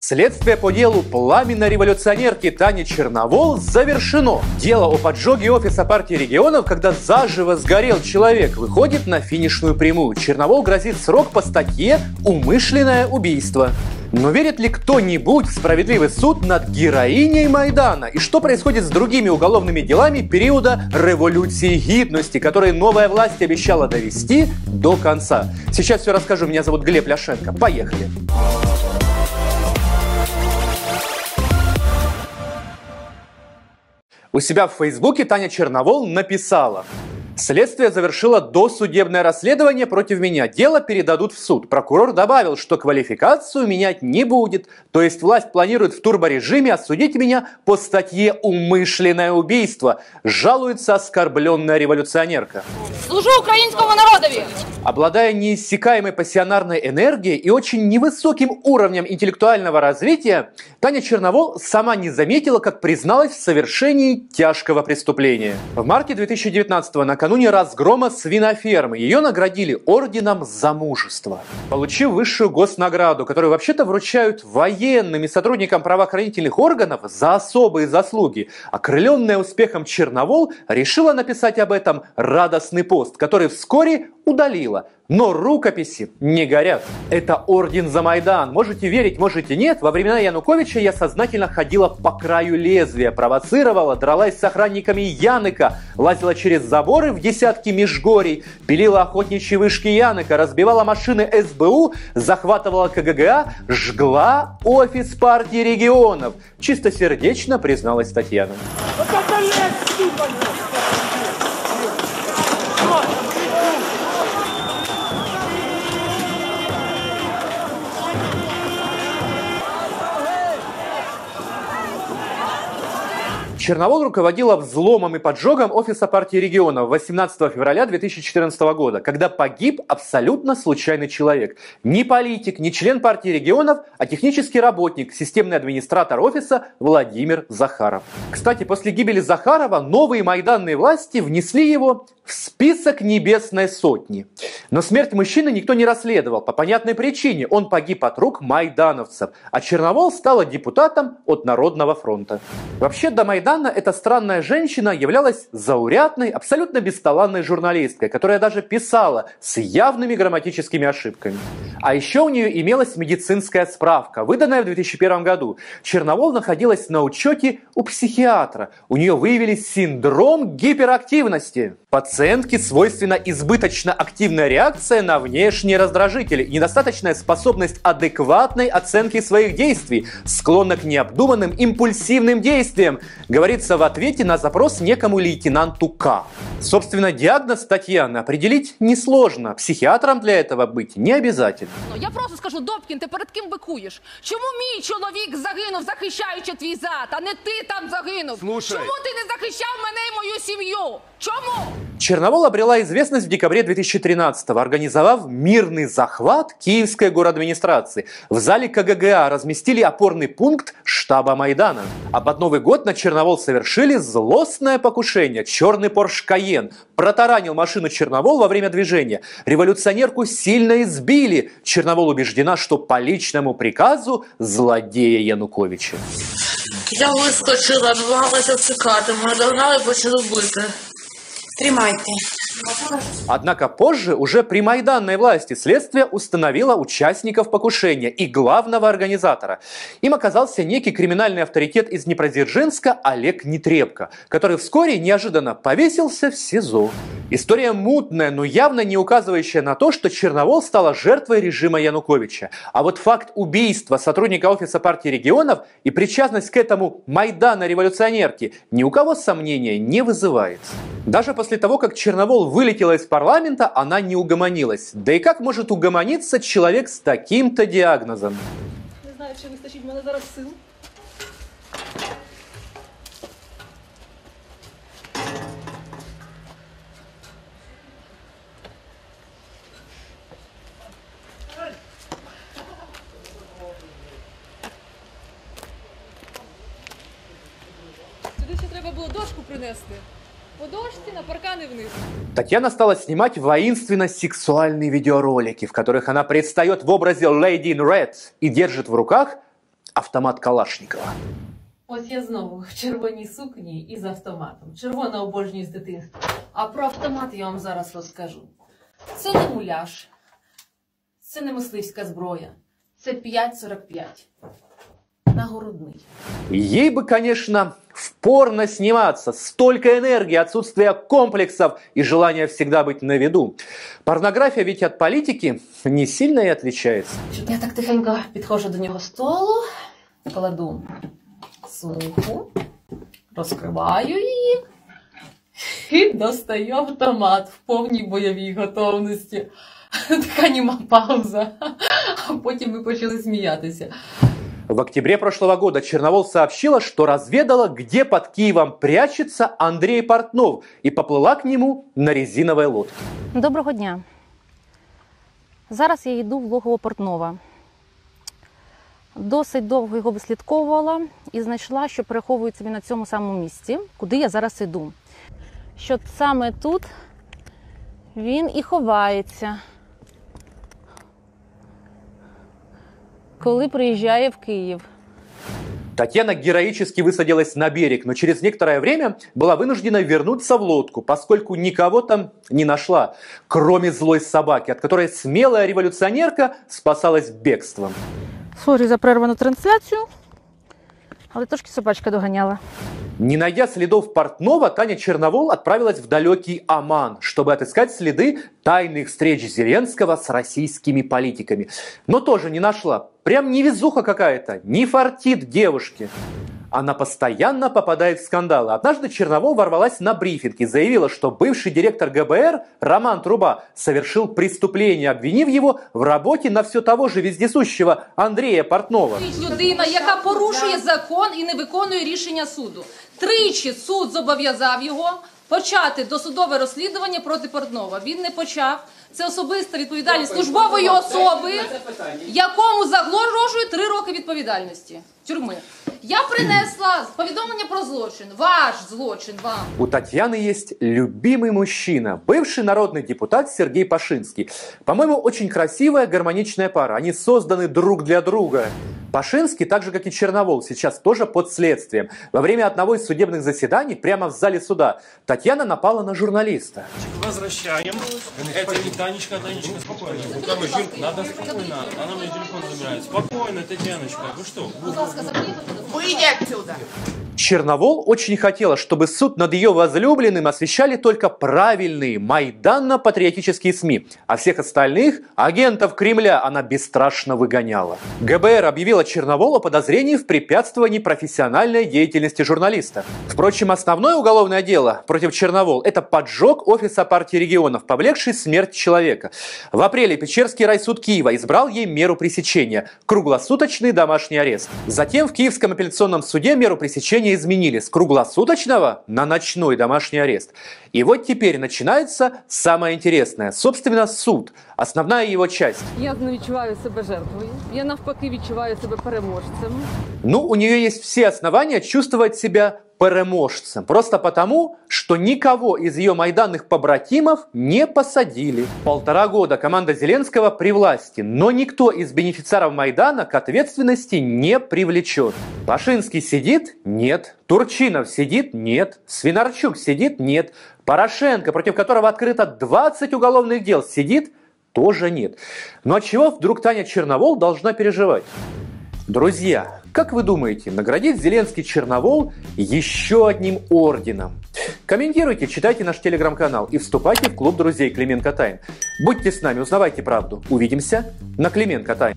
Следствие по делу пламенной революционерки Тани Черновол завершено. Дело о поджоге офиса партии регионов, когда заживо сгорел человек, выходит на финишную прямую. Черновол грозит срок по статье «Умышленное убийство». Но верит ли кто-нибудь в справедливый суд над героиней Майдана? И что происходит с другими уголовными делами периода революции гидности, которые новая власть обещала довести до конца? Сейчас все расскажу. Меня зовут Глеб Ляшенко. Поехали. У себя в Фейсбуке Таня Черновол написала Следствие завершило досудебное расследование против меня. Дело передадут в суд. Прокурор добавил, что квалификацию менять не будет. То есть власть планирует в турборежиме осудить меня по статье «Умышленное убийство». Жалуется оскорбленная революционерка. Служу украинскому народові! Обладая неиссякаемой пассионарной энергией и очень невысоким уровнем интеллектуального развития, Таня Черновол сама не заметила, как призналась в совершении тяжкого преступления. В марте 2019-го, накануне разгрома свинофермы, ее наградили орденом за мужество. Получив высшую госнаграду, которую вообще-то вручают военным и сотрудникам правоохранительных органов за особые заслуги, окрыленная успехом Черновол решила написать об этом радостный пост, который вскоре удалила. Но рукописи не горят. Это орден за Майдан. Можете верить, можете нет. Во времена Януковича я сознательно ходила по краю лезвия, провоцировала, дралась с охранниками Яныка, лазила через заборы в десятки межгорий, пилила охотничьи вышки Яныка, разбивала машины СБУ, захватывала КГГА, жгла офис партии регионов. Чистосердечно призналась Татьяна. Черновол руководила взломом и поджогом офиса партии регионов 18 февраля 2014 года, когда погиб абсолютно случайный человек. Не политик, не член партии регионов, а технический работник, системный администратор офиса Владимир Захаров. Кстати, после гибели Захарова новые майданные власти внесли его в список Небесной Сотни. Но смерть мужчины никто не расследовал по понятной причине. Он погиб от рук майдановцев, а Черновол стала депутатом от Народного фронта. Вообще до Майдана эта странная женщина являлась заурядной, абсолютно бесталанной журналисткой, которая даже писала с явными грамматическими ошибками. А еще у нее имелась медицинская справка, выданная в 2001 году. Черновол находилась на учете у психиатра. У нее выявили синдром гиперактивности. Пациентке свойственна избыточно активная реакция на внешние раздражители и недостаточная способность адекватной оценки своих действий, склонна к необдуманным импульсивным действиям, говорится в ответе на запрос некому лейтенанту К. Собственно, диагноз Татьяны определить несложно. Психиатром для этого быть не обязательно. Ну, Я просто скажу, Добкін, ти перед ким бикуєш? Чому мій чоловік загинув, захищаючи твій зад, а не ти там загинув? Слушай. Чому ти не захищав мене і мою сім'ю? Чому? Черновол обрела известность в декабре 2013-го, организовав мирный захват киевской городадминистрации. В зале КГГА разместили опорный пункт штаба Майдана. А под Новый год на Черновол совершили злостное покушение. Черный Порш Каен протаранил машину Черновол во время движения. Революционерку сильно избили. Черновол убеждена, что по личному приказу злодея Януковича. Я вискочила, намагалася втікати. Мене догнали почали бити. Тримайте. Однако позже, уже при майданной власти, следствие установило участников покушения и главного организатора. Им оказался некий криминальный авторитет из Днепродзержинска Олег Нетребко, который вскоре неожиданно повесился в СИЗО. История мутная, но явно не указывающая на то, что Черновол стала жертвой режима Януковича. А вот факт убийства сотрудника офиса партии регионов и причастность к этому Майдана революционерки ни у кого сомнения не вызывает. Даже после того, как Черновол вылетела из парламента, она не угомонилась. Да и как может угомониться человек с таким-то диагнозом? Не знаю, чи вистачить мене зараз сил. Сюди ще треба було дошку принести По дошці на паркани вниз. Татьяна стала снимать воинственно-сексуальные видеоролики, в которых она предстает в образе Lady in Red и держит в руках автомат Калашникова. Ось я знову в червоній сукні і з автоматом. Червона обожнюю з дитинства. А про автомат я вам зараз розкажу. Це не муляж, це не мисливська зброя, це 5,45. Нагородний. Ей бы, конечно, впорно сниматься. Столько энергии, отсутствие комплексов и желание всегда быть на виду. Порнография ведь от политики не сильно и отличается. Я так тихенько підходжу до нього столу, кладу сумку, розкриваю її і достаю автомат в повній бойовій готовності. Така німа пауза. А потім ми почали сміятися. В октябре прошлого года Черновол сообщила, что разведала, где под Киевом прячется Андрей Портнов и поплыла к нему на резиновой лодке. Доброго дня. Зараз я йду в логово Портнова. Досить довго його вислідковувала і знайшла, що переховується він на цьому самому місці, куди я зараз йду. Що саме тут він і ховається, коли приїжджає в Київ. Татьяна героически высадилась на берег, но через некоторое время была вынуждена вернуться в лодку, поскольку никого там не нашла, кроме злой собаки, от которой смелая революционерка спасалась бегством. Сорі за прервану трансляцію, але трошки собачка доганяла. Не найдя следов Портнова, Таня Черновол отправилась в далекий Оман, чтобы отыскать следы тайных встреч Зеленского с российскими политиками. Но тоже не нашла. Прям невезуха какая-то, не фартит девушке. Она постоянно попадает в скандалы. Однажды Черновол ворвалась на брифинг и заявила, что бывший директор ГБР Роман Труба совершил преступление, обвинив его в работе на все того же вездесущего Андрея Портнова. Людина, яка порушує закон і не виконує рішення суду. Тричі суд зобов'язав його почати досудове розслідування проти Портнова. Він не почав. Це особиста відповідальність службової особи, якому загрожує три роки відповідальності тюрми. Я принесла повідомлення про злочин. Ваш злочин вам. У Татьяны есть любимый мужчина, бывший народный депутат Сергей Пашинский. По-моему, очень красивая гармоничная пара. Они созданы друг для друга. Пашинский, так же как и Черновол, сейчас тоже под следствием. Во время одного из судебных заседаний прямо в зале суда Татьяна напала на журналиста. Возвращаем. Это не Танечка, Танечка, спокойно. Надо спокойно. Она мне телефон забирает. Спокойно, Татьяночка. Вы что? Черновол очень хотела, чтобы суд над ее возлюбленным освещали только правильные майданно-патриотические СМИ, а всех остальных, агентов Кремля, она бесстрашно выгоняла. ГБР объявила Черновол о подозрении в препятствовании профессиональной деятельности журналиста. Впрочем, основное уголовное дело против Черновол – это поджог офиса партии регионов, повлекший смерть человека. В апреле Печерский райсуд Киева избрал ей меру пресечения – круглосуточный домашний арест. Затем в Киевском апелляционном суде меру пресечения изменили с круглосуточного на ночной домашний арест. И вот теперь начинается самое интересное. Собственно, суд. Основная его часть. Я не відчуваю себе жертвою. Я навпаки відчуваю себе переможцем. Ну, у нее есть все основания чувствовать себя переможцем. Просто потому, что никого из ее майданных побратимов не посадили. Полтора года команда Зеленского при власти, но никто из бенефициаров Майдана к ответственности не привлечен. Пашинский сидит? Нет. Турчинов сидит? Нет. Свинарчук сидит? Нет. Порошенко, против которого открыто 20 уголовных дел, сидит? Тоже нет. Но от чего вдруг Таня Черновол должна переживать? Друзья, как вы думаете, наградит Зеленский Черновол еще одним орденом? Комментируйте, читайте наш телеграм-канал и вступайте в клуб друзей Клименко Тайм. Будьте с нами, узнавайте правду. Увидимся на Клименко Тайм.